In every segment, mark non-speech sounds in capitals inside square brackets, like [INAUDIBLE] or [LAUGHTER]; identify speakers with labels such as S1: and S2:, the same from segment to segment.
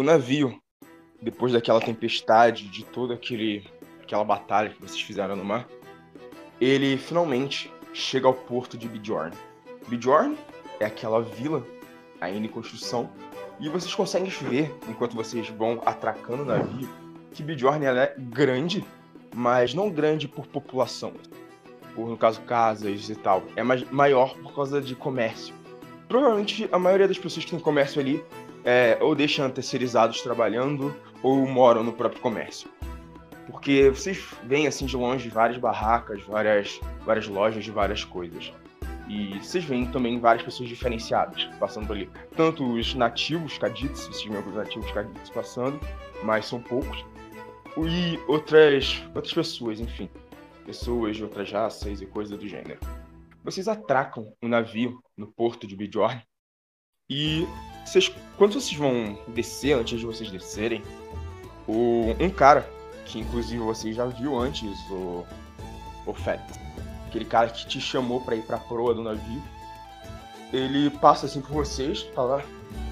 S1: o navio, depois daquela tempestade, de toda aquele, aquela batalha que vocês fizeram no mar, ele finalmente chega ao porto de Bjorn. Bjorn é aquela vila ainda em construção e vocês conseguem ver, enquanto vocês vão atracando o navio, que Bjorn é grande, mas não grande por população. Por, no caso, casas e tal. É mais, maior por causa de comércio. Provavelmente a maioria das pessoas que tem comércio ali é, ou deixam terceirizados trabalhando ou moram no próprio comércio. Porque vocês veem assim de longe várias barracas, várias, várias lojas de várias coisas. E vocês veem também várias pessoas diferenciadas passando por ali. Tanto os nativos Cadits, esses membros nativos Cadits passando, mas são poucos. E outras, outras pessoas, enfim. Pessoas de outras raças e coisas do gênero. Vocês atracam um navio no porto de Bjorn. E vocês, quando vocês vão descer, antes de vocês descerem, o, um cara, que inclusive você já viu antes, o, o Félix, aquele cara que te chamou para ir pra proa do navio, ele passa assim por vocês, fala,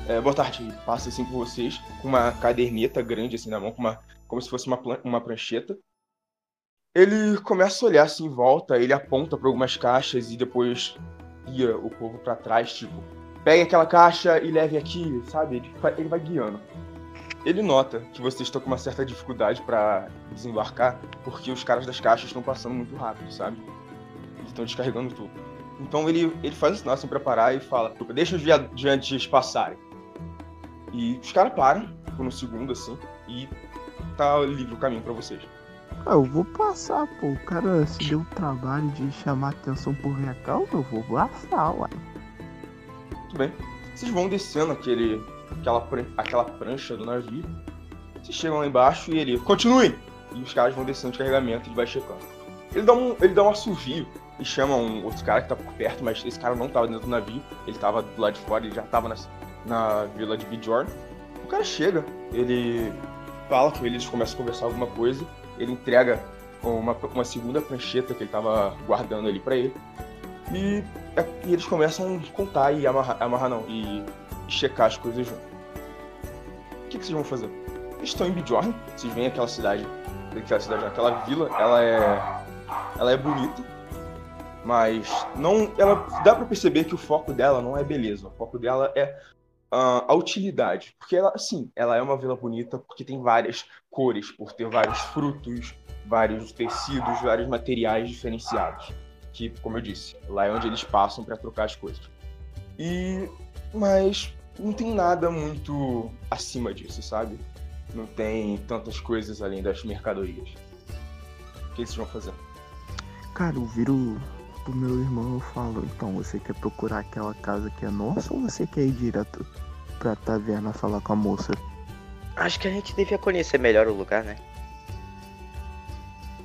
S1: é, boa tarde, ele passa assim por vocês, com uma caderneta grande assim na mão, com uma, como se fosse uma, uma prancheta. Ele começa a olhar assim em volta, ele aponta para algumas caixas e depois guia o povo para trás, tipo, pegue aquela caixa e leve aqui, sabe? Ele, ele vai guiando. Ele nota que vocês estão com uma certa dificuldade para desembarcar, porque os caras das caixas estão passando muito rápido, sabe? Eles estão descarregando tudo. Então ele, ele faz o sinal assim pra parar e fala: Deixa os viajantes passarem. E os caras param por um segundo assim e tá livre o caminho para vocês.
S2: Ah, eu vou passar, pô. O cara se deu o trabalho de chamar atenção por minha causa, eu vou passar, ué.
S1: Tudo bem. Vocês vão descendo aquele, aquela, aquela prancha do navio. Vocês chegam lá embaixo e ele, continue! E os caras vão descendo de carregamento e ele vai checando. Ele dá um, ele dá um assovio e chama um outro cara que tá por perto, mas esse cara não tava dentro do navio, ele tava do lado de fora, ele já tava na, na vila de Bjorn. O cara chega, ele fala com eles, começa a conversar alguma coisa, ele entrega uma, uma segunda prancheta que ele tava guardando ali para ele. E, e, eles começam a contar e amarrar, amarrar não, e, checar as coisas junto. O que, que vocês vão fazer? Eles estão em Bjorn, vocês veem aquela cidade, aquela cidade, aquela vila, ela é, ela é bonita, mas não, ela dá para perceber que o foco dela não é beleza, o foco dela é uh, a utilidade, porque ela, assim, ela é uma vila bonita porque tem várias cores, por ter vários frutos, vários tecidos, vários materiais diferenciados que, como eu disse, lá é onde eles passam para trocar as coisas. E mas não tem nada muito acima disso, sabe? Não tem tantas coisas além das mercadorias. O que eles vão fazer?
S2: Cara, eu viro pro meu irmão e falo, então você quer procurar aquela casa que é nossa ou você quer ir direto pra taverna falar com a moça?
S3: Acho que a gente devia conhecer melhor o lugar, né?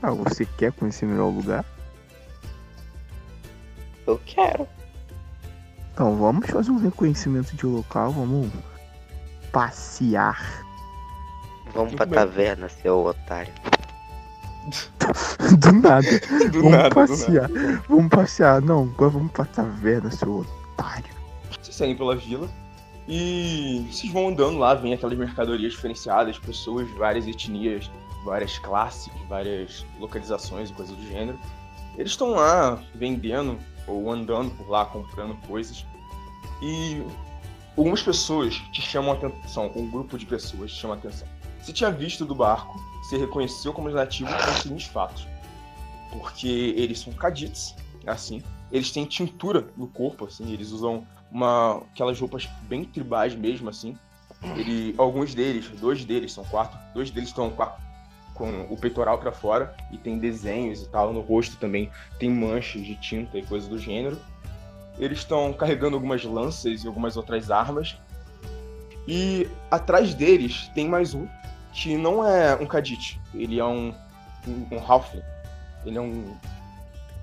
S2: Ah, você quer conhecer melhor o lugar?
S3: Eu quero.
S2: Então vamos fazer um reconhecimento de local, vamos passear.
S3: Vamos pra taverna, seu otário. [LAUGHS]
S2: do nada. [LAUGHS]
S1: Do
S2: vamos
S1: nada, do
S2: passear. Vamos passear. Não, agora vamos pra taverna, seu otário.
S1: Vocês saem pela vila e vocês vão andando lá, vem aquelas mercadorias diferenciadas, pessoas de várias etnias, várias classes, várias localizações e coisas do gênero. Eles estão lá vendendo ou andando por lá comprando coisas. E algumas pessoas te chamam a atenção, um grupo de pessoas te chama a atenção. Você tinha visto do barco, você reconheceu como nativo por os seguintes fatos. Porque eles são cadits, assim. Eles têm tintura no corpo, assim. Eles usam uma, aquelas roupas bem tribais mesmo, assim. Ele, alguns deles, dois deles, são quatro, dois deles estão com, o peitoral para fora e tem desenhos e tal no rosto também, tem manchas de tinta e coisas do gênero. Eles estão carregando algumas lanças e algumas outras armas. E atrás deles tem mais um, que não é um Kadit, ele é um, um, um Halfling. Ele é um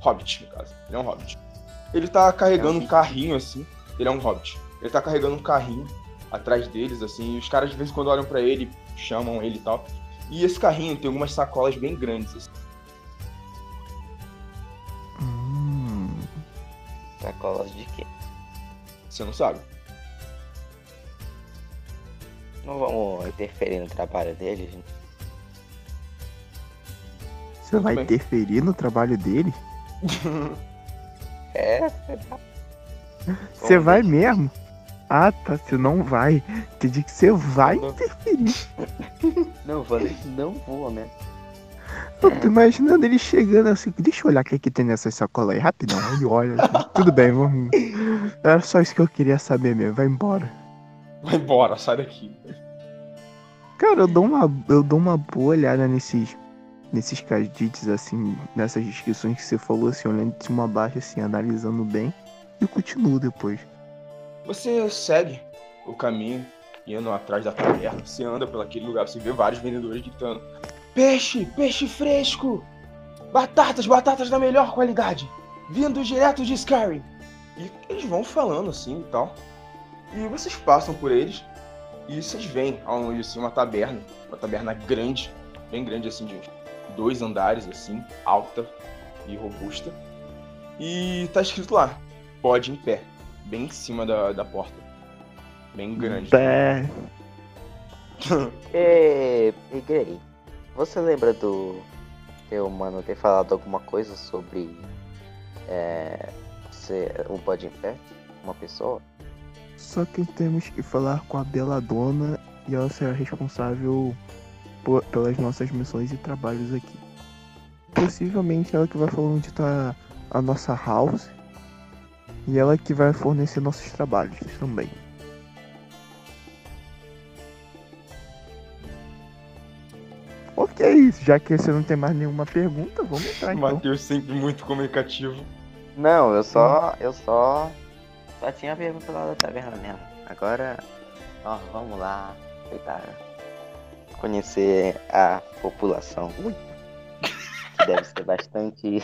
S1: Hobbit, no caso. Ele é um Hobbit. Ele tá carregando um carrinho assim. Ele é um Hobbit. Ele tá carregando um carrinho atrás deles, assim. E os caras de vez em quando olham para ele, chamam ele e tal. E esse carrinho tem algumas sacolas bem grandes. Assim.
S2: Hum,
S3: Sacolas de quê?
S1: Você não sabe?
S3: Não vamos interferir no trabalho deles. né?
S4: Você vai
S1: bem.
S4: interferir no trabalho dele? [LAUGHS]
S3: É,
S4: Você vai mesmo? Ah, tá. Você não vai. Entendi que você vai
S3: Não.
S4: interferir. [LAUGHS] [LAUGHS]
S3: não vou, não vou, né?
S4: Eu tô imaginando ele chegando assim. Deixa eu olhar o que, que tem nessa sacola aí, rapidão. Ele olha assim. [LAUGHS] Tudo bem, vamos. Era só isso que eu queria saber mesmo. Vai embora.
S1: Vai embora, sai daqui.
S4: Cara, eu dou uma, eu dou uma boa olhada nesses, nesses cadites, assim, nessas descrições que você falou, assim, olhando de cima a baixo, assim, analisando bem, e continuo depois.
S1: Você segue o caminho, indo atrás da taverna. Você anda por aquele lugar, você vê vários vendedores gritando: Peixe, peixe fresco! Batatas, batatas da melhor qualidade! Vindo direto de Skyrim! E eles vão falando assim e tal. E vocês passam por eles e vocês veem ao longe assim uma taberna, uma taberna grande, bem grande assim, de dois andares assim, alta e robusta. E tá escrito lá, pode em pé, bem em cima da, da porta. Bem grande. [LAUGHS]
S4: É,
S3: E, e Grey, você lembra do teu mano ter falado alguma coisa sobre é, ser um bode em pé? Uma pessoa?
S4: só que temos que falar com a Beladona e ela será responsável por- pelas nossas missões e trabalhos aqui. Possivelmente ela que vai falar onde tá a nossa house e ela que vai fornecer nossos trabalhos também. Ok, já que você não tem mais nenhuma pergunta, vamos entrar então.
S1: Matheus sempre muito comunicativo.
S3: Não, eu só. Eu só. Só tinha pergunta lá da taverna mesmo. Agora. Ó, vamos lá. Tentar conhecer a população. Ui. Que deve ser bastante.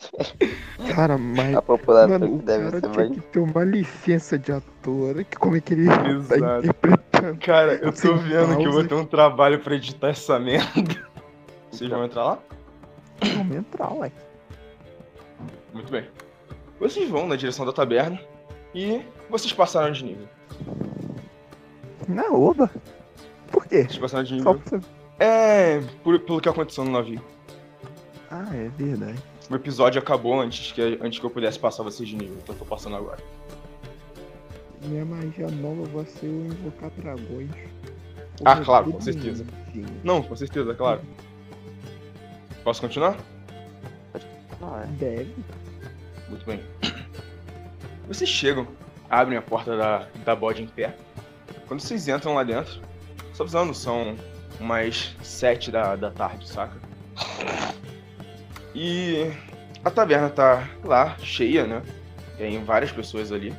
S3: [LAUGHS]
S4: Cara, mas
S3: A população
S4: Mano,
S3: que
S4: o
S3: deve
S4: cara
S3: ser
S4: tinha que ter uma licença de ator. Que como é que ele tá
S1: Exato.
S4: interpretando?
S1: Cara, eu tô
S4: Sem
S1: vendo que eu vou
S4: pausa.
S1: ter um trabalho pra editar essa merda. [LAUGHS] Vocês vão entrar lá?
S4: Vamos entrar, ué.
S1: Muito bem. Vocês vão na direção da taberna e vocês passaram de nível.
S4: Na oba. Por quê?
S1: Vocês passaram de
S4: Só
S1: nível.
S4: pra...
S1: É, por- pelo que aconteceu no navio.
S4: Ah, é verdade.
S1: O episódio acabou antes que, antes que eu pudesse passar vocês de nível, então eu tô passando agora.
S4: Minha magia nova vai ser eu invocar dragões.
S1: Ah, claro, com certeza.
S4: bonitinho.
S1: Não, com certeza, claro. Posso continuar?
S3: Não, é.
S4: Deve.
S1: Muito bem. Vocês chegam, abrem a porta da, da bode em pé. Quando vocês entram lá dentro, só avisando, são umas sete da, da tarde, saca? E a taverna tá lá, cheia, né? Tem várias pessoas ali.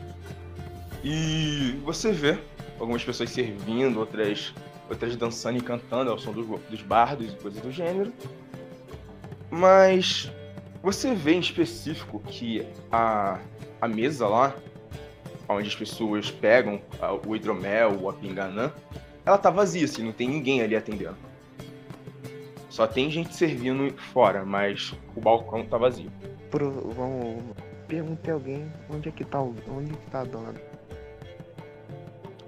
S1: E você vê algumas pessoas servindo, outras, outras dançando e cantando ao som dos, dos bardos e coisas do gênero. Mas você vê em específico que a, a mesa lá, onde as pessoas pegam ah, o hidromel ou a pinganã, ela tá vazia, assim, não tem ninguém ali atendendo. Só tem gente servindo fora, mas o balcão tá vazio.
S4: Pro, vamos. Perguntei a alguém onde é que tá o. Onde que tá a dona.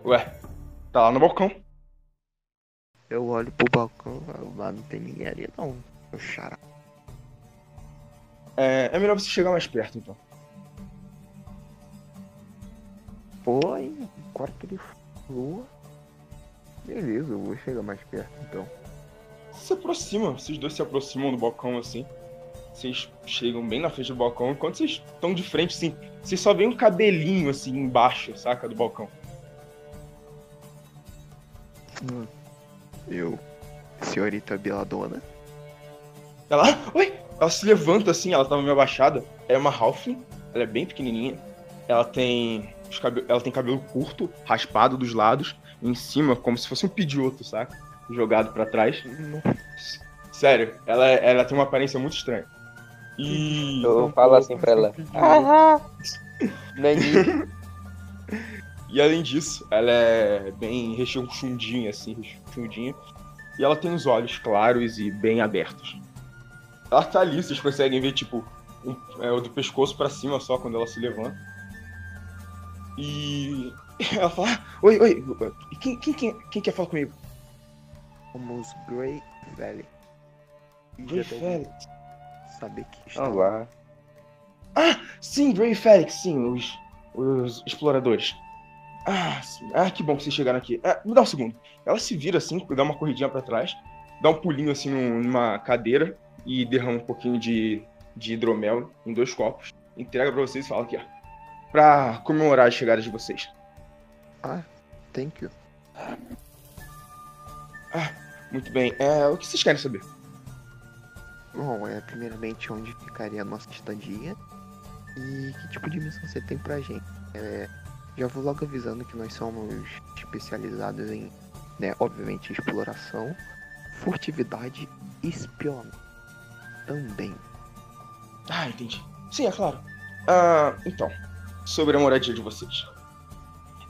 S1: Ué, tá lá no balcão.
S4: Eu olho pro balcão lá não tem ninguém ali não. Eu xará.
S1: É, é melhor você chegar mais perto, então.
S4: Pô, hein? Que ele falou. Beleza, eu vou chegar mais perto então.
S1: Se aproxima, vocês dois se aproximam do balcão assim. Vocês chegam bem na frente do balcão, enquanto vocês estão de frente, assim, vocês só veem um cabelinho assim embaixo, saca, do balcão.
S4: Hum. Eu. Senhorita Beladona.
S1: Ela, "Ah, [LAUGHS] oi! Ela se levanta assim, ela tava meio abaixada. É uma Halfling, ela é bem pequenininha. Ela tem, ela tem cabelo curto, raspado dos lados, em cima, como se fosse um pedioto, saca? Jogado pra trás. Sério, ela, ela tem uma aparência muito estranha. E.
S3: Eu falo assim pra ela. [LAUGHS]
S1: E além disso, ela é bem rechonchudinha, assim, rechonchudinha. E ela tem os olhos claros e bem abertos. Ela tá ali, vocês conseguem ver, tipo, um- é, do pescoço pra cima só quando ela se levanta. E [LAUGHS] Ela fala, "Ah, oi, oi, quem, quem, quem, quem quer falar comigo?
S4: Somos Grey Valley.
S1: Grey Félix.
S4: Saber que está
S3: Vamos lá.
S1: Sim, Grey Félix, sim, os, os exploradores. Ah, sim. ah, que bom que vocês chegaram aqui. Ah, me dá um segundo. Ela se vira assim, dá uma corridinha pra trás, dá um pulinho assim num- numa cadeira e derrama um pouquinho de, de hidromel em dois copos. Entrega pra vocês e fala aqui, ó. Pra comemorar a chegada de vocês.
S4: Thank you.
S1: Muito bem. É, o que vocês querem saber?
S4: Bom, é primeiramente onde ficaria a nossa estadia e que tipo de missão você tem pra gente. É, já vou logo avisando que nós somos especializados em, né, obviamente, exploração, furtividade e espionagem também.
S1: Ah, entendi. Sim, é claro. Ah, então, sobre a moradia de vocês.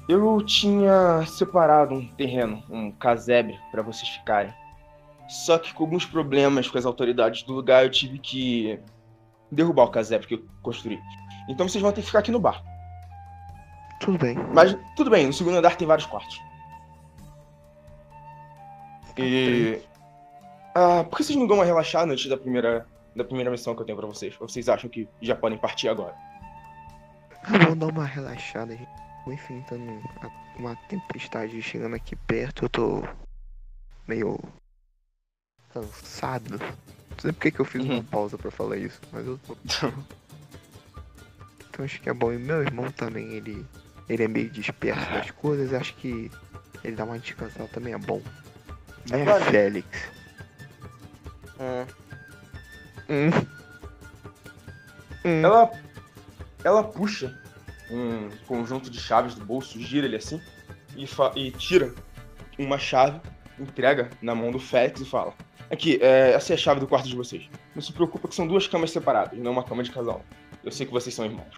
S1: Eu tinha separado um terreno, um casebre, pra vocês ficarem. Só que com alguns problemas com as autoridades do lugar, eu tive que derrubar o casebre que eu construí. Então vocês vão ter que ficar aqui no bar.
S4: Tudo bem.
S1: Mas tudo bem, no segundo andar tem vários quartos. E. Ah, por que vocês não dão uma relaxada antes da primeira, da primeira missão que eu tenho pra vocês? Ou vocês acham que já podem partir agora?
S4: Vamos dar uma relaxada, gente. Tô enfrentando uma tempestade chegando aqui perto. Eu tô meio cansado. Não sei por que eu fiz uma
S1: Uhum.
S4: pausa pra falar isso, mas eu tô. [LAUGHS] Então acho que é bom. E meu irmão também, ele, ele é meio disperso das coisas. Acho que ele dá uma descansada também é bom. É,
S1: Vale.
S4: Félix.
S3: Hum,
S4: Hum. Hum.
S1: Ela. Ela puxa um conjunto de chaves do bolso, gira ele assim, e, e tira uma chave, entrega na mão do Félix e fala: Aqui, é, essa é a chave do quarto de vocês. Não se preocupa que são duas camas separadas, não uma cama de casal. Eu sei que vocês são irmãos.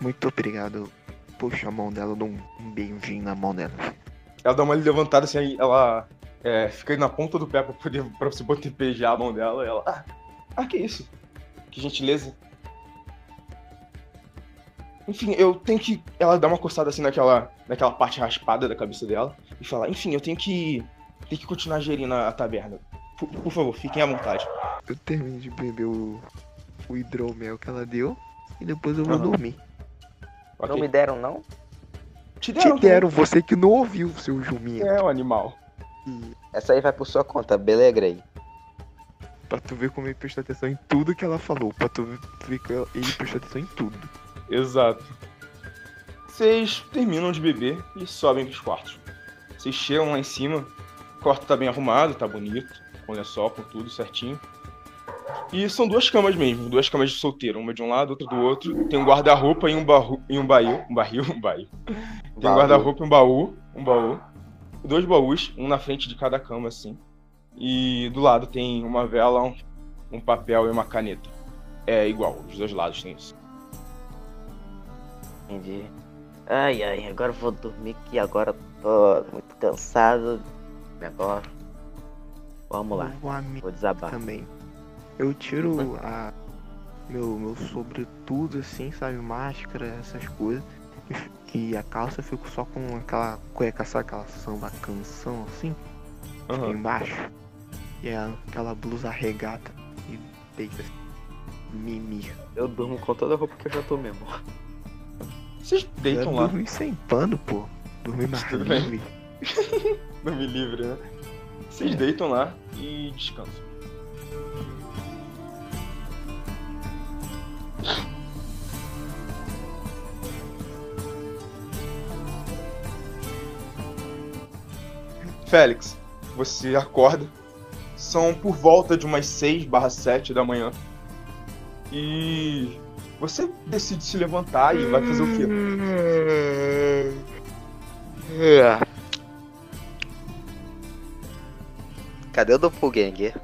S4: Muito obrigado. Puxa a mão dela, eu dou um beijinho na mão dela.
S1: Ela dá uma levantada assim, ela é, fica na ponta do pé pra, poder, pra você poder beijar a mão dela. E ela, ah, ah, que isso? Que gentileza. Enfim, eu tenho que. Ela dá uma coçada assim naquela, naquela parte raspada da cabeça dela e fala: Enfim, eu tenho que. Tenho que continuar gerindo a, a taberna. Por, por favor, fiquem à vontade.
S4: Eu termino de beber o, o hidromel que ela deu e depois eu vou
S1: Aham.
S4: dormir.
S1: Ok.
S3: Não me deram, não?
S1: Te
S4: Te
S1: deram,
S4: deram, você que não ouviu, seu juminho.
S1: É um animal.
S3: Essa aí vai por sua conta, beleza, Grey?
S4: Pra tu ver como ele prestou atenção em tudo que ela falou. Pra tu ver que ele prestou atenção em tudo.
S1: Exato. Vocês terminam de beber e sobem pros quartos. Vocês chegam lá em cima, o quarto tá bem arrumado, tá bonito, com lençol, com tudo certinho. E são duas camas mesmo, duas camas de solteiro, uma de um lado, outra do outro. Tem um guarda-roupa e um barru, e um baú, um barril, um baú. Tem um
S3: Baú.
S1: guarda-roupa e um baú, um baú. Dois baús, um na frente de cada cama assim. E do lado tem uma vela, um, um papel e uma caneta. É igual, os dois lados tem isso.
S3: Entendi. Ai, ai, agora eu vou dormir que agora tô muito cansado. Negócio. Vamos lá, vou desabar.
S4: também. Eu tiro a meu, meu sobretudo assim, sabe? Máscara, essas coisas. [LAUGHS] E, a calça eu fico só com aquela cueca, sabe aquela samba canção assim,
S1: Aham.
S4: embaixo. E aquela blusa regata e deita assim. Mimir.
S3: Eu durmo com toda a roupa que eu já tô mesmo.
S1: Vocês deitam lá.
S4: Dormir sem pano, pô. Dormir mais
S1: Tudo bem.
S4: livre. [LAUGHS]
S1: Dormir livre, né? Vocês
S4: É.
S1: deitam lá e descansam. Félix, você acorda. São por volta de umas 6 barra 7 da manhã. E você decide se levantar e vai fazer o quê?
S3: Cadê o Doppelganger?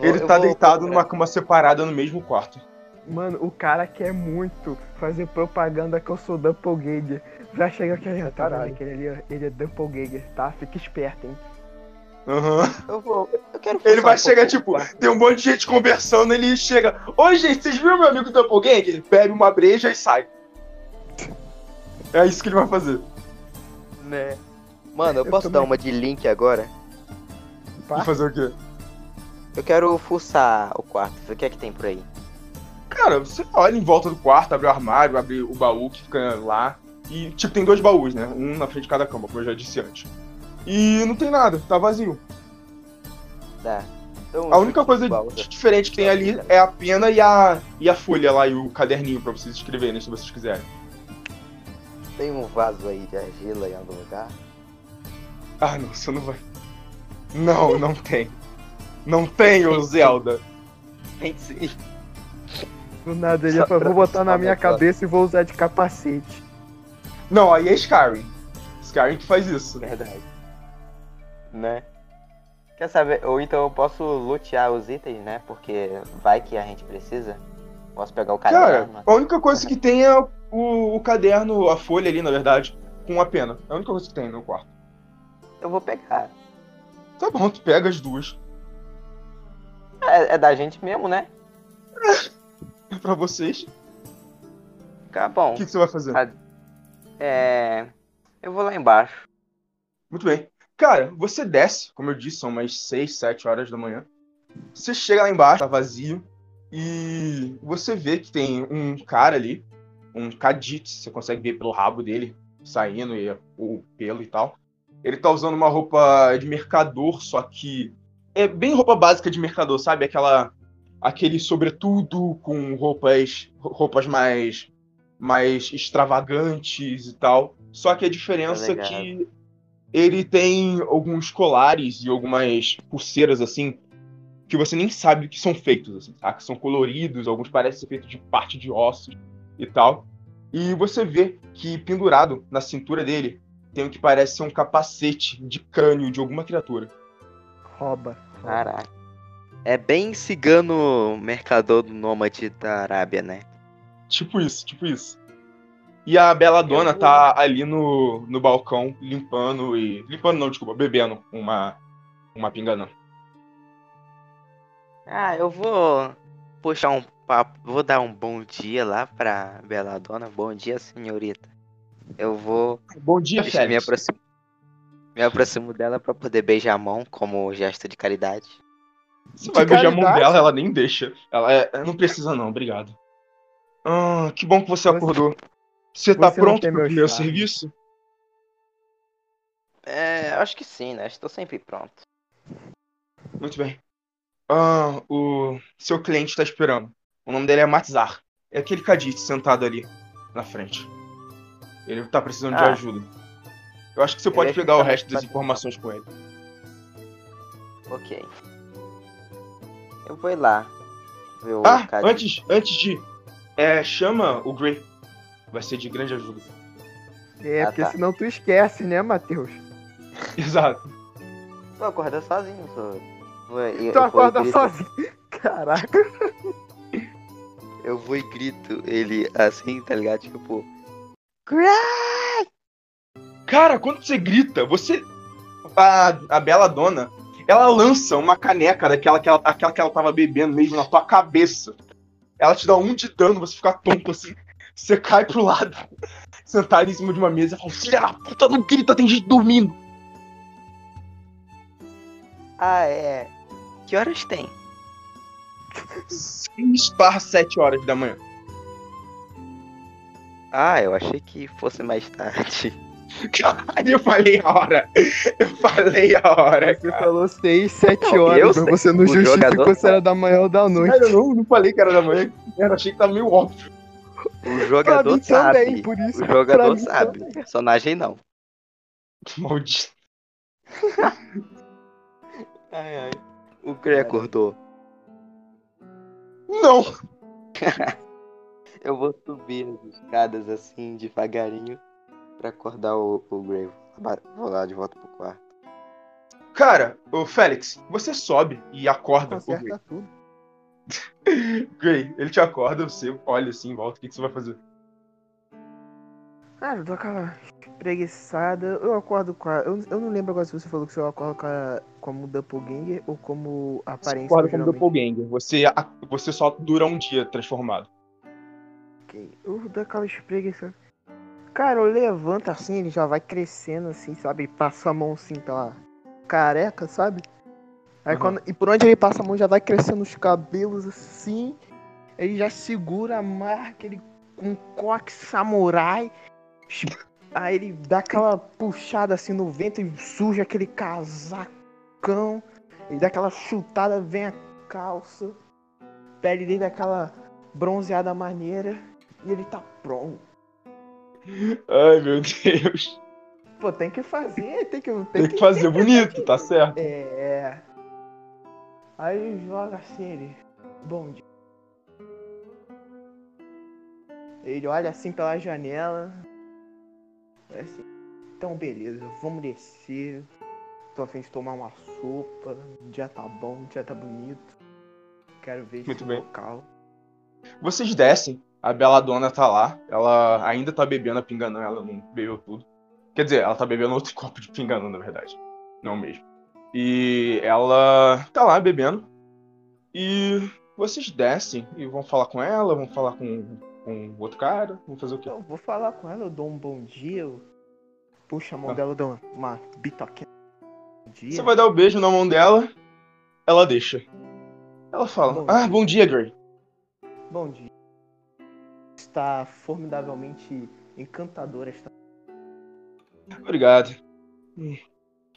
S1: Ele tá deitado numa cama separada no mesmo quarto.
S5: Mano, o cara quer muito fazer propaganda que eu sou Doppelganger. Já chega aqui, ó, tá
S1: Caralho.
S5: vendo aquele ali, ó, ele é Doppelganger, tá? Fica esperto, hein?
S1: Aham.
S3: Eu vou. Eu quero
S1: Ele vai
S3: um
S1: chegar, tipo, tem um monte de gente conversando, ele chega. Oi, gente, vocês viram meu amigo Doppelganger? Bebe uma breja e sai. É isso que ele vai fazer.
S3: Né? Mano, eu
S2: Eu
S3: posso
S2: também.
S3: dar uma de link agora?
S1: Vai fazer o quê?
S3: Eu quero fuçar o quarto, ver o que é que tem por aí.
S1: Cara, você olha em volta do quarto, abre o armário, abre o baú que fica lá. E, tipo, tem dois baús, né? Um na frente de cada cama, como eu já disse antes. E não tem nada, tá vazio.
S3: Tá. Então,
S1: A única coisa de- diferente que tem ali é a pena e a, e a folha lá e o caderninho pra vocês escreverem se vocês quiserem.
S3: Tem um vaso aí de argila em algum lugar?
S1: Ah, não, você não vai. Não, não tem. Não tem, ô Zelda.
S3: Tem sim.
S4: Do nada, ele falou,
S3: pra-
S4: vou botar na minha cabeça e vou usar de capacete.
S1: Não, aí é Skyrim. Skyrim que faz isso.
S3: Verdade. Né? Quer saber? Ou então eu posso lutear os itens, né? Porque vai que a gente precisa. Posso pegar o
S1: Cara,
S3: caderno.
S1: a única coisa que tem é o, o caderno, a folha ali, na verdade, com a pena. É a única coisa que tem no quarto.
S3: Eu vou pegar.
S1: Tá bom, tu pega as duas.
S3: É, é da gente mesmo, né? [LAUGHS]
S1: É pra vocês.
S3: Tá bom.
S1: O que, que você vai fazer?
S3: É. Eu vou lá embaixo.
S1: Muito bem. Cara, você desce, como eu disse, são umas 6, 7 horas da manhã. Você chega lá embaixo, tá vazio, e você vê que tem um cara ali, um cadite, você consegue ver pelo rabo dele saindo e o pelo e tal. Ele tá usando uma roupa de mercador, só que é bem roupa básica de mercador, sabe? Aquela aquele sobretudo com roupas roupas mais mais extravagantes e tal. Só que a diferença é que ele tem alguns colares e algumas pulseiras assim que você nem sabe que são feitos, assim, tá? Que são coloridos, alguns parecem ser feitos de parte de ossos e tal. E você vê que pendurado na cintura dele tem o que parece ser um capacete de crânio de alguma criatura.
S4: Rouba.
S3: Caraca. É bem cigano mercador do nômade da Arábia, né?
S1: Tipo isso, tipo isso. E a bela dona tá ali no, no balcão limpando e. Limpando não, desculpa, bebendo uma, uma pinganã.
S3: Ah, eu vou puxar um papo. Vou dar um bom dia lá pra Bela Dona. Bom dia, senhorita. Eu vou
S1: Bom dia,
S3: me
S1: Félix.
S3: aproximo, me aproximo dela pra poder beijar a mão como gesto de caridade.
S1: Você vai beijar a mão dela, ela nem deixa. Ela é. Não precisa não, obrigado. Ah, que bom que você
S4: Você-
S1: acordou. Você tá
S4: você
S1: pronto pro
S4: meu charme.
S1: serviço?
S3: É, acho que sim, né? Estou sempre pronto.
S1: Muito bem. Ah, o seu cliente tá esperando. O nome dele é Matzar. É aquele cadite sentado ali na frente. Ele tá precisando de
S3: Ah.
S1: ajuda. Eu acho que você pode
S3: é
S1: pegar o resto das informações com ele.
S3: Ok. Eu vou ir lá.
S1: Ah,
S3: cadê.
S1: antes, antes de. É, chama o Gray. Vai ser de grande ajuda.
S4: É,
S3: Ah,
S4: porque
S3: tá.
S4: senão tu esquece, né, Matheus? [LAUGHS]
S1: Exato.
S3: Vou acordar sozinho, só. Eu,
S4: Tu
S3: eu
S4: acorda
S3: grito-
S4: sozinho. [LAUGHS] Caraca.
S3: Eu vou e grito ele assim, tá ligado? Tipo.
S1: Cara, quando você grita, você. A, a bela dona, ela lança uma caneca daquela que ela, aquela que ela tava bebendo mesmo na tua cabeça. Ela te dá um de dano, você fica tonto assim. Você cai pro lado, [LAUGHS] sentado em cima de uma mesa e fala: Filha da puta, não grita, tem gente dormindo.
S3: Ah, é. Que horas tem?
S1: 6 barra 7 horas da manhã.
S3: Ah, eu achei que fosse mais tarde.
S1: Caralho, eu falei a hora. Eu falei a hora.
S4: Você
S1: cara.
S4: falou 6, 7
S3: Não, eu
S4: horas, mas você não
S3: O
S4: justificou se era da manhã ou da noite.
S1: Cara, eu não, não falei que era da manhã. Eu achei que tava meio óbvio.
S3: O jogador
S4: mim
S3: sabe.
S4: também, por isso.
S3: O jogador
S4: mim
S3: sabe.
S4: também.
S3: Personagem não.
S1: Maldito. [LAUGHS]
S3: Ai, ai. O Grey acordou.
S1: Não. [LAUGHS]
S3: Eu vou subir as escadas assim, devagarinho, pra acordar o, o Grey. Vou lá de volta pro quarto.
S1: Cara, o Félix, você sobe e acorda.
S4: Conserta tudo.
S1: Gray, ele te acorda, você olha assim em volta, o que, que você vai fazer?
S4: Ah, eu dou aquela preguiçada. Eu acordo com a. Eu, eu não lembro agora se você falou que você acorda com a, como doppelganger ou como
S1: Você
S4: aparência.
S1: acorda como
S4: geralmente.
S1: doppelganger. Você, a- você só dura um dia transformado.
S4: Ok. Eu dou aquela espreguiçada. Cara, eu levanto assim, ele já vai crescendo assim, sabe? Passa a mão assim pela careca, sabe? Aí
S1: Uhum.
S4: quando, e por onde ele passa a mão já vai crescendo os cabelos assim. Ele já segura a marca, ele com um coque samurai. Aí ele dá aquela puxada assim no vento e suja aquele casacão. Ele dá aquela chutada, vem a calça. Pele dele daquela bronzeada maneira. E ele tá pronto.
S1: Ai, meu Deus.
S4: Pô, tem que fazer, tem que.
S1: Tem que fazer bonito, tá certo?
S4: É. Aí joga assim ele. Bom dia. Ele olha assim pela janela. É assim. Então beleza, vamos descer. Tô a fim de tomar uma sopa. O dia tá bom, o dia tá bonito. Quero ver
S1: Muito bem.
S4: local.
S1: Vocês descem, a bela dona tá lá, ela ainda tá bebendo a pinganã, ela não bebeu tudo. Quer dizer, ela tá bebendo outro [LAUGHS] copo de pinganã, na verdade. Não mesmo. E ela tá lá bebendo. E vocês descem e vão falar com ela, vão falar com, com o outro cara, vão fazer o quê?
S4: Eu vou falar com ela, eu dou um bom dia. Eu puxo a mão
S1: Ah.
S4: dela, eu dou uma, bitoquinha.
S1: Você vai dar o beijo na mão dela, ela deixa. Ela fala:
S4: Bom
S1: Ah,
S4: dia."
S1: bom dia, Gray.
S4: Bom dia. Está formidavelmente encantadora esta.
S1: Obrigado.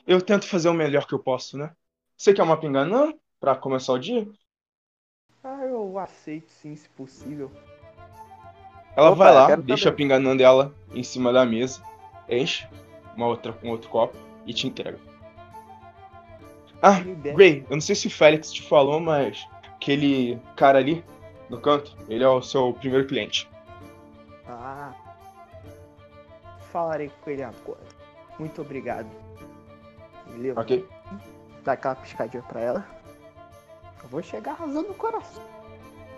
S1: Eu tento fazer o melhor que eu posso, né? Você quer uma pinganã pra começar o dia?
S4: Ah, eu aceito sim, se possível.
S1: Ela
S3: Opa,
S1: vai lá, deixa
S3: também.
S1: a pinganã dela em cima da mesa, enche uma outra, um outro copo e te entrega. Ah. Gray, eu não sei se o Félix te falou, mas aquele cara ali no canto, ele é o seu primeiro cliente.
S4: Ah. Falarei com ele agora. Muito obrigado. Ele
S1: Ok?
S4: dá aquela piscadinha pra ela. Eu vou chegar arrasando no coração.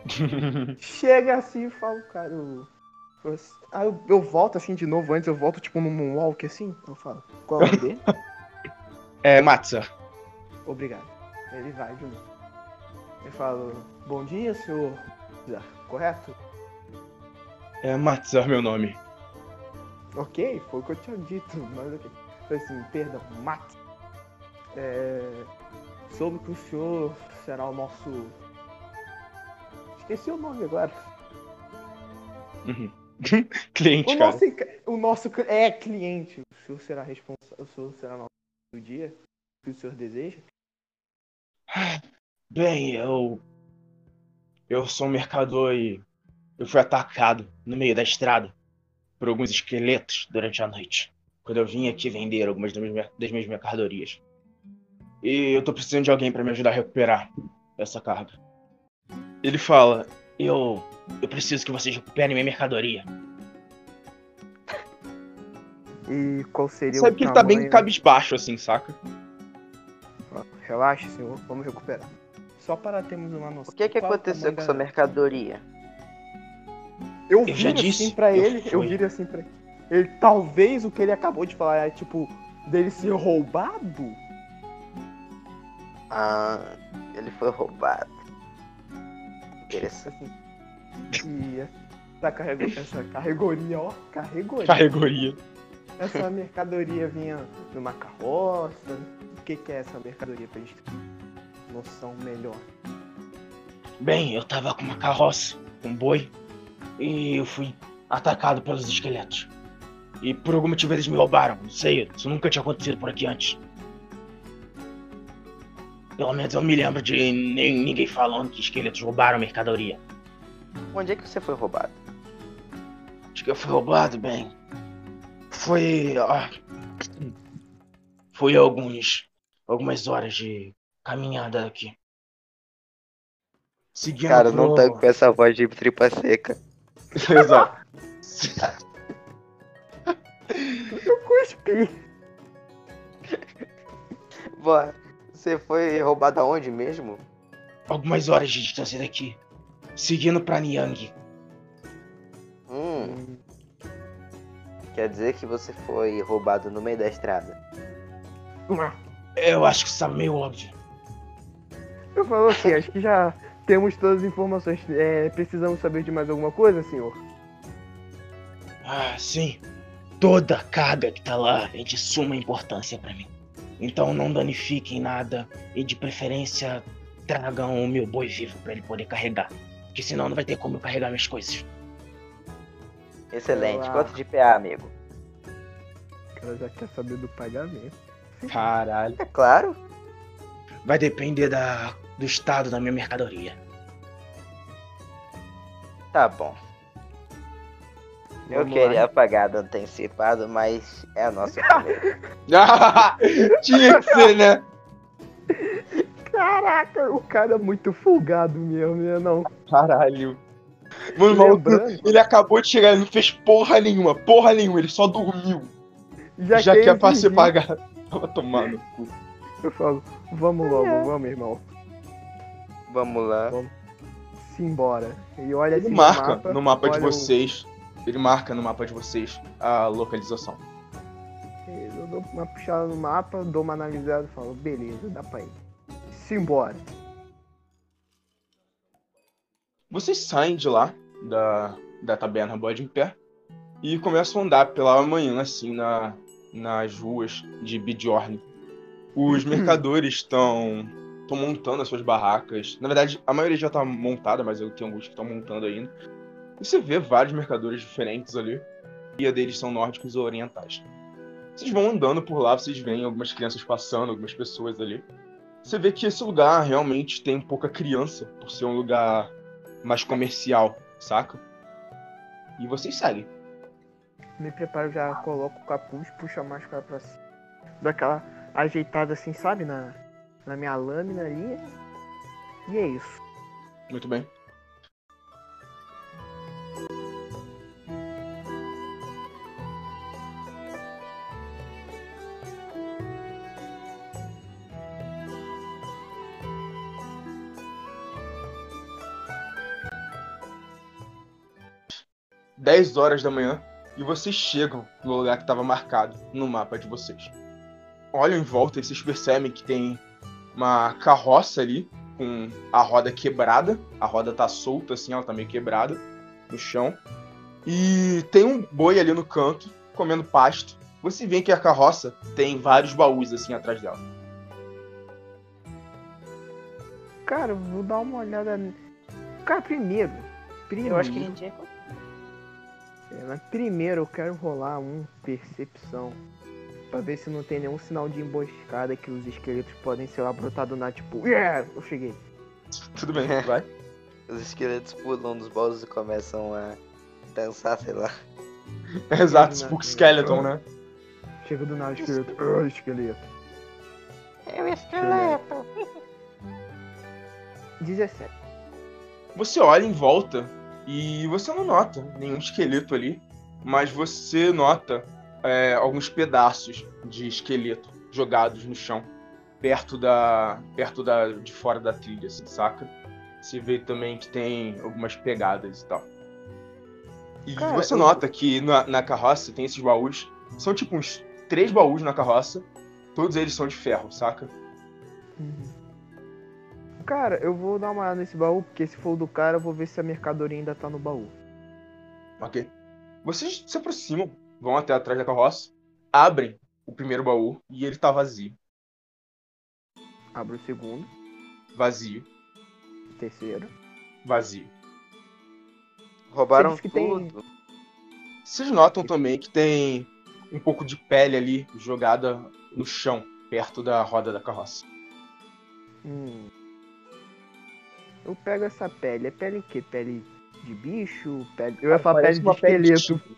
S4: [LAUGHS] Chega assim e falo, cara. Eu... eu- Aí eu, eu volto assim de novo, antes eu volto tipo num moonwalk assim. Eu falo, qual é o nome dele? [LAUGHS]
S1: é, Matza.
S4: Obrigado. Ele vai de novo. Ele fala, bom dia, senhor. Correto?
S1: É Matza, meu nome.
S4: Ok, foi o que eu tinha dito, mas ok. Falei assim, perdão, mate. É, soube que o senhor será o nosso. Esqueci o nome agora.
S1: Uhum. [LAUGHS] cliente,
S4: O
S1: cara.
S4: nosso, o nosso é cliente. O senhor será responsável. O senhor será nosso do dia que o senhor deseja. [SIGHS]
S1: Bem, eu. Eu sou um mercador e. Eu fui atacado no meio da estrada por alguns esqueletos durante a noite. Quando eu vim aqui vender algumas das minhas, das minhas mercadorias. E eu tô precisando de alguém pra me ajudar a recuperar essa carga. Ele fala: Eu. Eu preciso que vocês recuperem minha mercadoria.
S4: E qual seria
S1: Sabe
S4: o
S1: que ele tá bem cabisbaixo, assim, saca?
S4: Relaxa, senhor, vamos recuperar. Só para termos uma noção.
S3: O que que
S4: Qual o
S3: aconteceu com
S4: da-
S3: sua mercadoria?
S4: Eu
S1: Eu
S4: viro
S1: já disse,
S4: assim pra
S1: eu
S4: ele, eu
S1: fui.
S4: viro assim pra ele. ele. Talvez o que ele acabou de falar é tipo, dele ser roubado?
S3: Ah, ele foi roubado. Interessante.
S4: E essa, carrego, essa carregoria, ó, carregoria.
S1: Carregoria.
S4: Essa mercadoria vinha numa carroça. O que, que é essa mercadoria pra gente ter noção melhor?
S1: Bem, eu tava com uma carroça, um boi, e eu fui atacado pelos esqueletos. E por algum motivo eles me roubaram, não sei, isso nunca tinha acontecido por aqui antes. Pelo menos eu me lembro de nem ninguém falando que esqueletos roubaram mercadoria.
S3: Onde é que você foi roubado?
S1: Acho que eu fui roubado, bem. Foi. ó, foi alguns. algumas horas de caminhada aqui. Seguindo
S3: Cara, não
S1: pro-
S3: tá com essa voz de tripa seca. [LAUGHS]
S1: Exato. [LAUGHS]
S4: Eu cuspi.
S3: Boa. Você foi roubado aonde mesmo?
S1: Algumas horas de distância daqui. Seguindo pra Niang.
S3: Hum, quer dizer que você foi roubado no meio da estrada.
S1: Eu acho que isso é meio óbvio.
S4: Eu falo assim, acho que já temos todas as informações. É, precisamos saber de mais alguma coisa, senhor?
S1: Ah, sim.
S6: toda a carga que tá lá é de suma importância para mim. Então não danifiquem nada e de preferência tragam o meu boi vivo para ele poder carregar. Porque senão não vai ter como eu carregar minhas coisas.
S3: Excelente.
S4: Olá.
S3: Quanto de PA, amigo?
S4: O cara já quer saber do pagamento.
S1: Caralho.
S3: É claro.
S6: Vai depender da, do estado da minha mercadoria.
S3: Tá bom. Eu
S4: Vamos
S3: queria
S4: lá.
S3: pagar do antecipado, mas é a nossa [LAUGHS] primeira. [LAUGHS]
S1: Tinha que ser, né?
S4: Caraca, o cara é muito folgado mesmo, né? Não.
S1: Caralho. Mano, o maluco,
S4: Lembrando,
S1: ele acabou de chegar, ele não fez porra nenhuma, porra nenhuma, ele só dormiu.
S4: já,
S1: Já,
S4: que
S1: é pra ser pagado. [LAUGHS] Tava tomando cu.
S4: Eu falo, vamos logo, vamos, irmão.
S3: Vamos lá.
S4: Simbora. E olha
S1: Ele
S4: assim
S1: marca no mapa de
S4: olha o-
S1: vocês. Ele marca no mapa de vocês a localização.
S4: Eu dou uma puxada no mapa, dou uma analisada e falo, beleza, dá pra ir. Simbora.
S1: Vocês saem de lá, da, da taberna Bode em Pé, e começam a andar pela manhã, assim, na, nas ruas de Bjorn. Os mercadores estão estão montando as suas barracas. Na verdade, a maioria já tá montada, mas eu tenho alguns que estão montando ainda. E você vê vários mercadores diferentes ali. A maioria deles são nórdicos ou orientais. Vocês vão andando por lá, vocês veem algumas crianças passando, algumas pessoas ali. Você vê que esse lugar realmente tem pouca criança, por ser um lugar mais comercial, saca? E vocês seguem.
S4: Me preparo, já coloco o capuz, puxo a máscara pra cima. Dou aquela ajeitada assim, sabe? Na, na minha lâmina ali. E é isso.
S1: Muito bem. Dez horas da manhã e vocês chegam no lugar que estava marcado no mapa de vocês. Olham em volta e vocês percebem que tem uma carroça ali com a roda quebrada. A roda tá solta, assim, ela tá meio quebrada no chão. E tem um boi ali no canto, comendo pasto. Você vê que a carroça tem vários baús, assim, atrás dela.
S4: Cara, vou dar uma olhada. Cara, primeiro. Primeiro.
S3: Eu acho que a gente
S4: É, mas primeiro eu quero rolar um percepção. Pra ver se não tem nenhum sinal de emboscada que os esqueletos podem, sei lá, brotar do nada, tipo, yeah, eu cheguei.
S1: Tudo bem, vai. [LAUGHS]
S3: Os esqueletos pulam dos baús e começam a dançar, sei lá. [LAUGHS]
S1: Exato, Spook Skeleton, né?
S4: Chega do nada, esqueleto. Ah, esqueleto.
S3: É o esqueleto.
S4: 17.
S1: Você olha em volta e você não nota nenhum esqueleto ali, mas você nota é, alguns pedaços de esqueleto jogados no chão, perto da, perto da, de fora da trilha, assim, saca? Você vê também que tem algumas pegadas e tal. E
S4: Cara,
S1: você
S4: eu-
S1: nota que na, na carroça tem esses baús, são tipo uns três baús na carroça, todos eles são de ferro, saca?
S4: Cara, eu vou dar uma olhada nesse baú, porque se for o do cara, eu vou ver se a mercadoria ainda tá no baú.
S1: Ok. Vocês se aproximam, vão até atrás da carroça, abrem o primeiro baú e ele tá vazio.
S4: Abre o segundo,
S1: Vazio.
S4: terceiro.
S1: Vazio.
S3: Roubaram
S4: que tem-
S3: tudo.
S1: Vocês notam também que tem um pouco de pele ali jogada no chão, perto da roda da carroça.
S4: Hum. Eu pego essa pele. É pele o quê? Pele de bicho? Pele... Eu ia falar pele de esqueleto.
S1: tigre.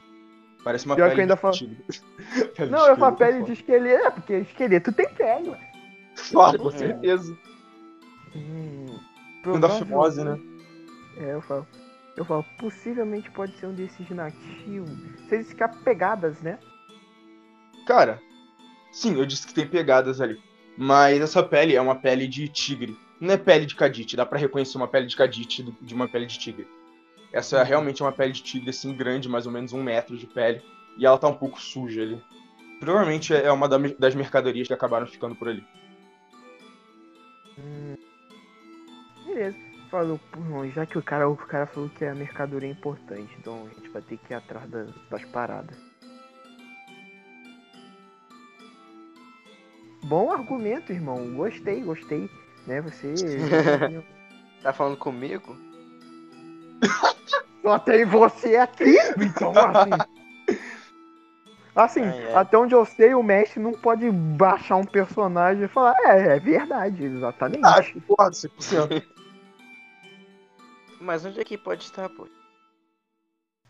S1: Parece uma
S4: Pior
S1: pele
S4: que eu ainda
S1: de
S4: falo-
S1: tigre. [LAUGHS] Pele de
S4: Não, eu ia falar
S1: esqueleto,
S4: pele de esqueleto. É, porque esqueleto tem pele, ué.
S1: Claro, com
S3: É.
S1: certeza.
S4: Hum.
S1: Não da fimose, né?
S4: É, eu falo. Eu falo, possivelmente pode ser um desses nativos. Se eles ficar pegadas, né?
S1: Cara, sim, eu disse que tem pegadas ali. Mas essa pele é uma pele de tigre não é pele de cadite, dá para reconhecer uma pele de cadite de uma pele de tigre. Essa é realmente é uma pele de tigre, assim, grande, mais ou menos um metro de pele. E ela tá um pouco suja ali. Provavelmente é uma das mercadorias que acabaram ficando por ali.
S4: Hum. Beleza. Falou, já que o cara, o cara falou que a mercadoria é importante, então a gente vai ter que ir atrás das, das paradas. Bom argumento, irmão. Gostei, gostei. Né, você. [LAUGHS]
S3: Tá falando comigo? [LAUGHS]
S4: Só tem você aqui, então assim. [LAUGHS] Assim,
S3: Ai, ai.
S4: até onde eu sei, o mestre não pode baixar um personagem e falar, é, é verdade, exatamente.
S1: Ah, concordo, 100%.
S3: Mas onde é que pode estar, pô?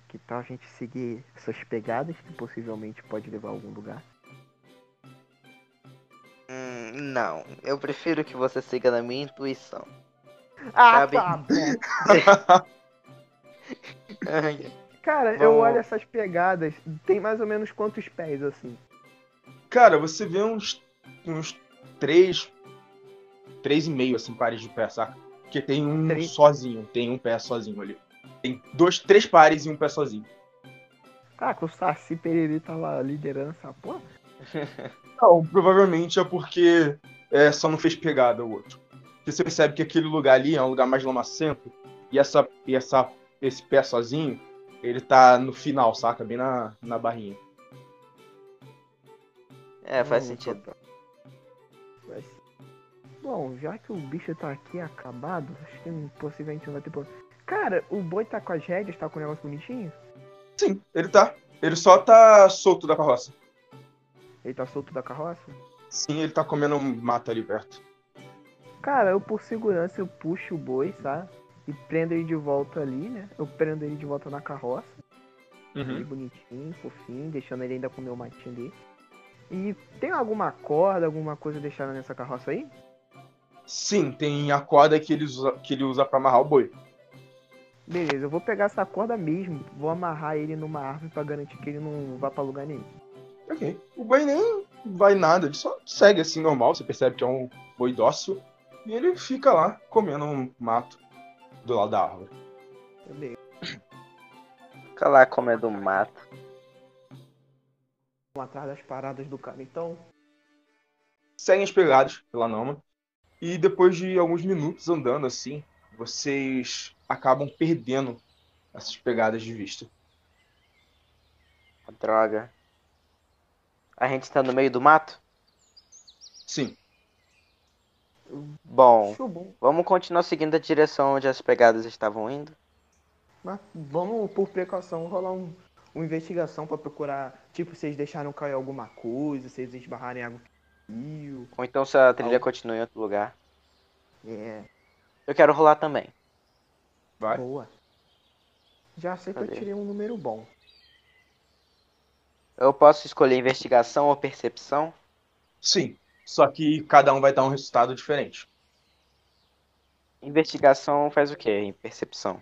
S4: Que tal a gente seguir essas pegadas que possivelmente pode levar a algum lugar?
S3: Não. Eu prefiro que você siga na minha intuição.
S4: Ah,
S3: Sabe?
S4: tá bom. [LAUGHS]
S3: Ai,
S4: Cara, eu olho essas pegadas, tem mais ou menos quantos pés assim?
S1: Cara, você vê uns, uns três, três e meio, assim, pares de pé, saca? Porque tem um
S4: Três.
S1: sozinho, tem um pé sozinho ali. Tem dois, três pares e um pé sozinho.
S4: Caraca, o Saci Pererê tava liderando essa porra. [LAUGHS]
S1: Não, provavelmente é porque é, só não fez pegada o outro. Porque você percebe que aquele lugar ali é um lugar mais lamacento e essa, e essa, esse pé sozinho, ele tá no final, saca? Bem na, na barrinha.
S3: É, faz
S4: Hum,
S3: sentido.
S4: ser. Bom, já que o bicho tá aqui acabado, acho que possivelmente não vai ter problema. Cara, o boi tá com as rédeas, tá com o negócio bonitinho?
S1: Sim, ele tá. Ele só tá solto da carroça.
S4: Ele tá solto da carroça?
S1: Sim, ele tá comendo um mato ali perto.
S4: Cara, eu por segurança eu puxo o boi, sabe? E prendo ele de volta ali, né? Eu prendo ele de volta na carroça. Ele bonitinho, fofinho, deixando ele ainda comer o matinho dele. E tem alguma corda, alguma coisa deixada nessa carroça aí?
S1: Sim, tem a corda que ele usa, que ele usa pra amarrar o boi.
S4: Beleza, eu vou pegar essa corda mesmo, vou amarrar ele numa árvore pra garantir que ele não vá pra lugar nenhum.
S1: Ok. O boi nem vai nada, ele só segue assim normal, você percebe que é um boi dócil. E ele fica lá comendo um mato do lado da árvore.
S4: Beleza.
S3: Fica lá comendo mato.
S4: Vamos atrás das paradas do cara, então.
S1: Seguem as pegadas pela Noma. E depois de alguns minutos andando assim, vocês acabam perdendo essas pegadas de vista.
S3: Droga. A gente tá no meio do mato?
S1: Sim,
S3: Bom, vamos continuar seguindo a direção onde as pegadas estavam indo.
S4: Mas vamos, por precaução, rolar um, uma investigação pra procurar, tipo, se eles deixaram cair alguma coisa, se eles esbarrarem em água que rio.
S3: Ou então se a trilha
S4: Algo.
S3: continua em outro lugar.
S4: É,
S3: Eu quero rolar também.
S1: vai.
S4: boa. Já sei que eu
S3: Cadê?
S4: tirei um número bom.
S3: Eu posso escolher investigação ou percepção?
S1: Sim. Só que cada um vai dar um resultado diferente.
S3: Investigação faz o quê? Em percepção.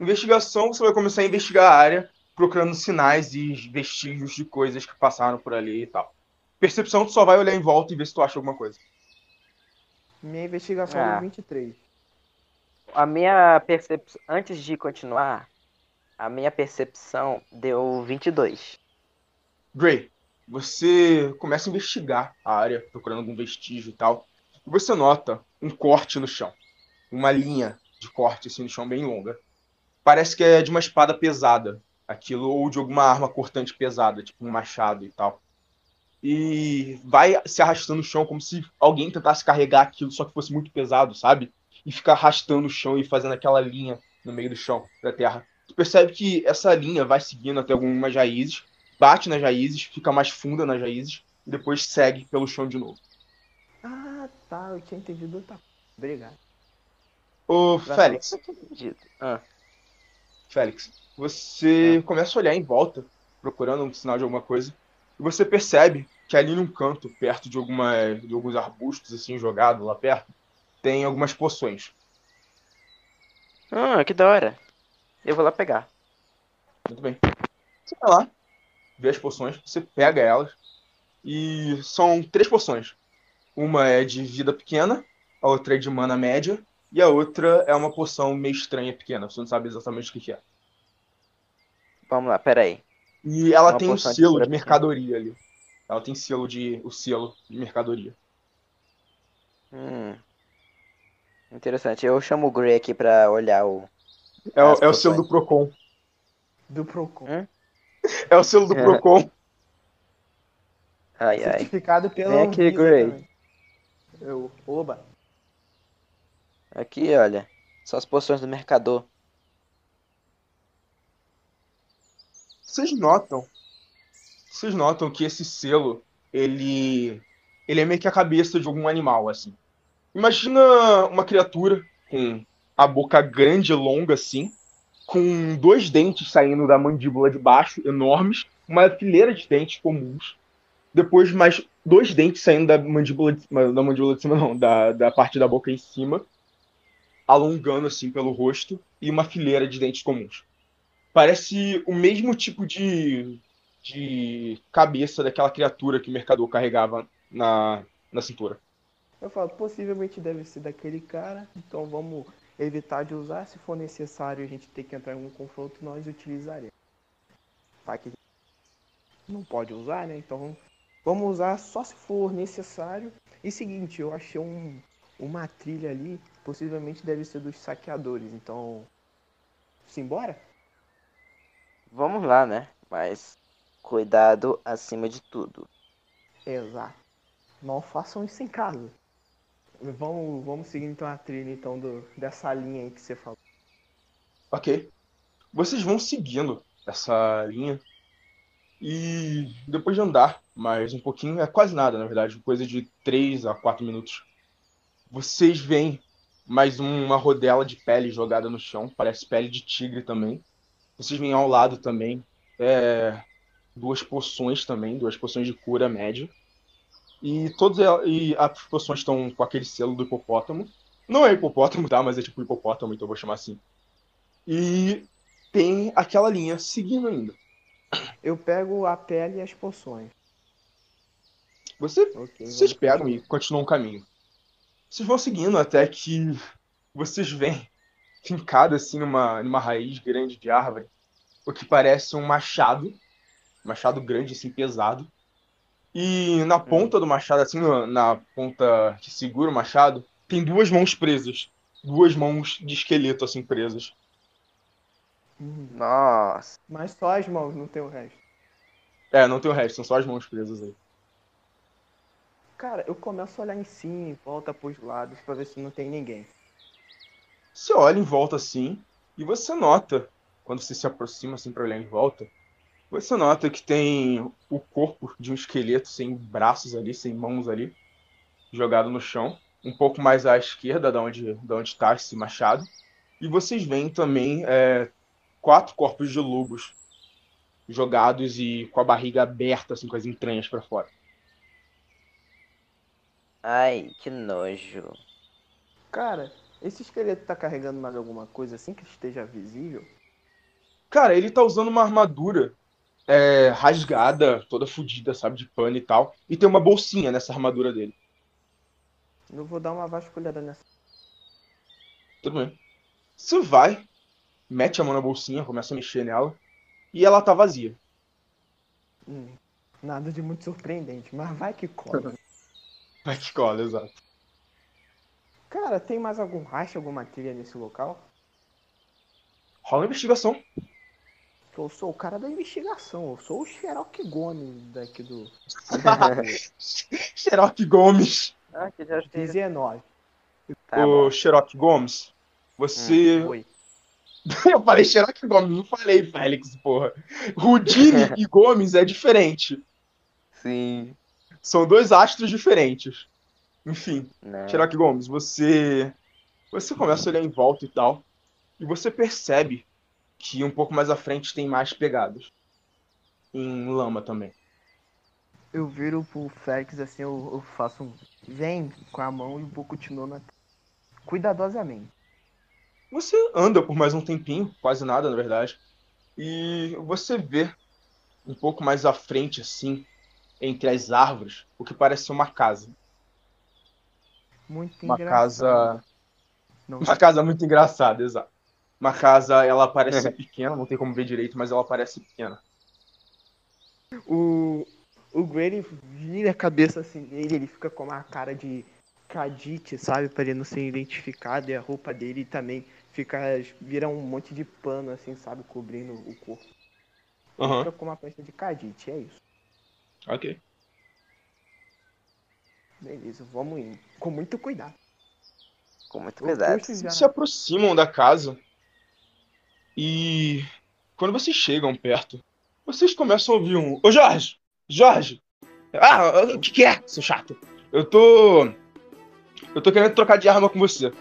S1: Investigação, você vai começar a investigar a área, procurando sinais e vestígios de coisas que passaram por ali e tal. Percepção, tu só vai olhar em volta e ver se tu acha alguma coisa.
S4: Minha investigação
S3: Ah.
S4: é 23.
S3: A minha percepção. Antes de continuar, a minha percepção deu 22.
S1: Gray, você começa a investigar a área, procurando algum vestígio e tal. E você nota um corte no chão. Uma linha de corte assim no chão bem longa. Parece que é de uma espada pesada, aquilo, ou de alguma arma cortante pesada, tipo um machado e tal. E vai se arrastando no chão como se alguém tentasse carregar aquilo, só que fosse muito pesado, sabe? E fica arrastando o chão e fazendo aquela linha no meio do chão, da terra. Tu percebe que essa linha vai seguindo até algumas raízes, bate nas raízes, fica mais funda nas raízes e depois segue pelo chão de novo.
S4: Ah, tá, eu tinha entendido. Tá. Obrigado.
S1: Ô, Félix,
S3: Ah,
S1: Félix, você começa a olhar em volta, procurando um sinal de alguma coisa, e você percebe que ali num canto, perto de, alguma, de alguns arbustos assim jogados lá perto, tem algumas poções.
S3: ah, que da hora. Eu vou lá pegar.
S1: Muito bem. Você vai lá, vê as poções, você pega elas, e são três poções. Uma é de vida pequena, a outra é de mana média, e a outra é uma poção meio estranha pequena, você não sabe exatamente o que que é.
S3: Vamos lá, peraí.
S1: E ela
S3: Uma
S1: tem um
S3: de
S1: selo
S3: cura
S1: de mercadoria ali. Ela tem selo de. o selo de mercadoria.
S3: Hum. Interessante. Eu chamo o Gray aqui pra olhar o.
S1: É, é o selo do Procon.
S4: Do Procon.
S1: É o selo do
S3: É.
S1: Procon.
S3: Ai, ai.
S4: Certificado pela
S3: Vem aqui,
S4: também. Eu, oba.
S3: Aqui, olha. São as poções do mercador.
S1: Vocês notam. Vocês notam que esse selo, ele. Ele é meio que a cabeça de algum animal, assim. Imagina uma criatura com a boca grande e longa, assim, com dois dentes saindo da mandíbula de baixo, enormes, uma fileira de dentes comuns. Depois, mais dois dentes saindo da mandíbula de, da mandíbula de cima, não, da, da parte da boca em cima, alongando assim pelo rosto, e uma fileira de dentes comuns. Parece o mesmo tipo de, de cabeça daquela criatura que o mercador carregava na, na cintura.
S4: Eu falo, possivelmente deve ser daquele cara, então vamos evitar de usar. Se for necessário a gente ter que entrar em um confronto, nós utilizaremos. Vai que não pode usar, né? Então vamos- vamos usar só se for necessário. E seguinte, eu achei um, uma trilha ali, possivelmente deve ser dos saqueadores, então. Simbora?
S3: Vamos lá, né? Mas cuidado acima de tudo.
S4: Exato. Não façam isso em casa. Vamos, vamos seguir então a trilha então do, dessa linha aí que você falou.
S1: Ok. Vocês vão seguindo essa linha. E depois de andar mais um pouquinho, é quase nada, na verdade, coisa de 3 a 4 minutos. Vocês veem mais uma rodela de pele jogada no chão, parece pele de tigre também. Vocês veem ao lado também é, duas poções também, duas poções de cura média. E todas e as poções estão com aquele selo do hipopótamo. Não é hipopótamo, tá? Mas é tipo hipopótamo, então eu vou chamar assim. E tem aquela linha seguindo ainda.
S4: Eu pego a pele e as poções.
S1: Você,
S4: Ok.
S1: vocês pegam e continuam o caminho. Vocês vão seguindo até que vocês veem [LAUGHS] fincado assim numa, numa raiz grande de árvore, o que parece um machado, um machado grande assim pesado. E na ponta do machado, assim, na, ponta que segura o machado, tem duas mãos presas, duas mãos de esqueleto assim presas.
S3: Nossa.
S4: Mas só as mãos, não tem o resto.
S1: É, não tem o resto, são só as mãos presas aí.
S4: Cara, eu começo a olhar em cima, em volta pros lados, pra ver se não tem ninguém.
S1: Você olha em volta assim e você nota, quando você se aproxima assim para olhar em volta, você nota que tem o corpo de um esqueleto sem braços ali, sem mãos ali, jogado no chão, um pouco mais à esquerda da onde da onde está esse machado. E vocês veem também é, quatro corpos de lobos jogados e com a barriga aberta, assim, com as entranhas para fora.
S3: Ai, que nojo.
S4: Cara, esse esqueleto tá carregando mais alguma coisa assim que esteja visível?
S1: Cara, ele tá usando uma armadura é, rasgada, toda fodida, sabe, de pano e tal. E tem uma bolsinha nessa armadura dele.
S4: Eu vou dar uma vasculhada nessa.
S1: Tudo bem. Você vai, mete a mão na bolsinha, começa a mexer nela. E ela tá vazia.
S4: Hum, nada de muito surpreendente, mas vai que cola. [LAUGHS]
S1: Vai que cola, exato.
S4: Cara, tem mais algum rastro, alguma trilha nesse local?
S1: Rola a investigação.
S4: Eu sou o cara da investigação, eu sou o Sherlock Gomes daqui do. [LAUGHS]
S1: Xerox Gomes.
S3: Ah, que já tem.
S4: 19.
S3: Tá bom.
S1: Xerox Gomes, você.
S4: Oi. [LAUGHS]
S1: Eu falei Xerox Gomes, não falei Félix, porra. Rudine [LAUGHS] e Gomes é diferente.
S3: Sim.
S1: São dois astros diferentes. Enfim.
S3: Não.
S1: Sherlock Gomes, você você começa a olhar em volta e tal, e você percebe que um pouco mais à frente tem mais pegadas. Em lama também.
S4: Eu viro pro Félix assim, eu, eu faço um. Vem com a mão e vou continuando a... cuidadosamente.
S1: Você anda por mais um tempinho, quase nada na verdade, e você vê um pouco mais à frente assim, entre as árvores, o que parece ser uma casa.
S4: Muito
S1: Uma
S4: engraçado.
S1: casa,
S4: Não, [LAUGHS]
S1: uma casa muito engraçada, exato. Uma casa, ela parece [LAUGHS] pequena, não tem como ver direito, mas ela parece pequena.
S4: O, o Grady vira a cabeça assim dele, ele fica com uma cara de cadite, sabe? Pra ele não ser identificado. E a roupa dele também fica. vira um monte de pano, assim, sabe? Cobrindo o corpo. Ele
S1: Aham,
S4: Fica com uma peça de cadite, é isso.
S1: ok.
S4: Beleza, vamos indo. Com muito cuidado.
S3: Com muito cuidado.
S4: Push já-
S1: se aproximam da casa e quando vocês chegam perto, vocês começam a ouvir um. Ô Jorge! Jorge! Ah, o que, que é, seu chato? Eu tô. Eu tô querendo trocar de arma com você.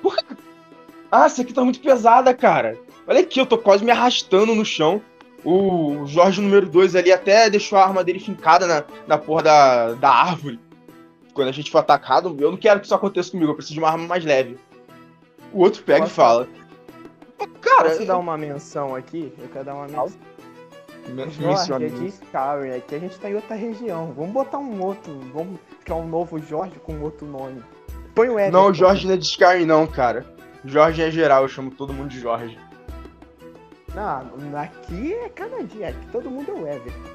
S1: Por quê? Ah, essa aqui tá muito pesada, cara. Olha aqui, eu tô quase me arrastando no chão. O Jorge número 2 ali até deixou a arma dele fincada na, na porra da, da árvore. Quando a gente for atacado, eu não quero que isso aconteça comigo, eu preciso de uma arma mais leve. O outro pega
S4: Posso-
S1: e fala. Cara,
S4: Posso dar uma menção aqui? Eu quero dar uma menção.
S1: men-
S4: Jorge é de Skyrim, aqui a gente tá em outra região. Vamos botar um outro, vamos criar um novo Jorge com outro nome. Põe o Everton.
S1: Não, o Jorge não é de Skyrim, não, cara. Jorge é geral, eu chamo todo mundo de Jorge.
S4: Não, aqui é cada dia, aqui todo mundo é o Everton. [LAUGHS]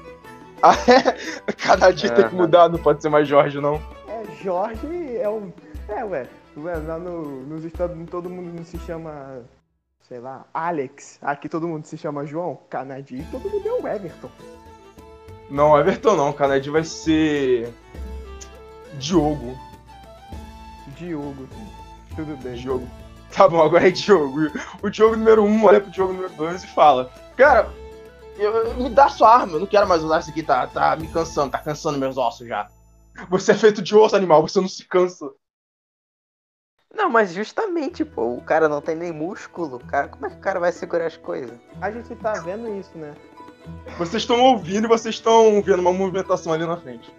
S1: Ah, é? Cada dia tem que
S3: Aham.
S1: mudar, não pode ser mais Jorge, não.
S4: É, Jorge é o. É, ué. ué lá no, nos Estados Unidos todo mundo não se chama. Sei lá, Alex. Aqui todo mundo se chama João. Canadinho todo mundo é o Everton.
S1: Não, Everton não, Canadi vai ser. Diogo.
S4: Diogo. Tudo bem.
S1: Diogo. Tá bom, agora é Diogo. O Diogo número 1 um olha pro Diogo número 2 e fala: Cara, eu- eu- me dá sua arma, eu não quero mais usar isso aqui, tá, tá me cansando, tá cansando meus ossos já. Você é feito de osso, animal, você não se cansa.
S3: Não, mas justamente, pô, o cara não tem nem músculo, cara. Como é que o cara vai segurar as coisas?
S4: A gente tá vendo isso, né?
S1: Vocês estão ouvindo e vocês estão vendo uma movimentação ali na frente.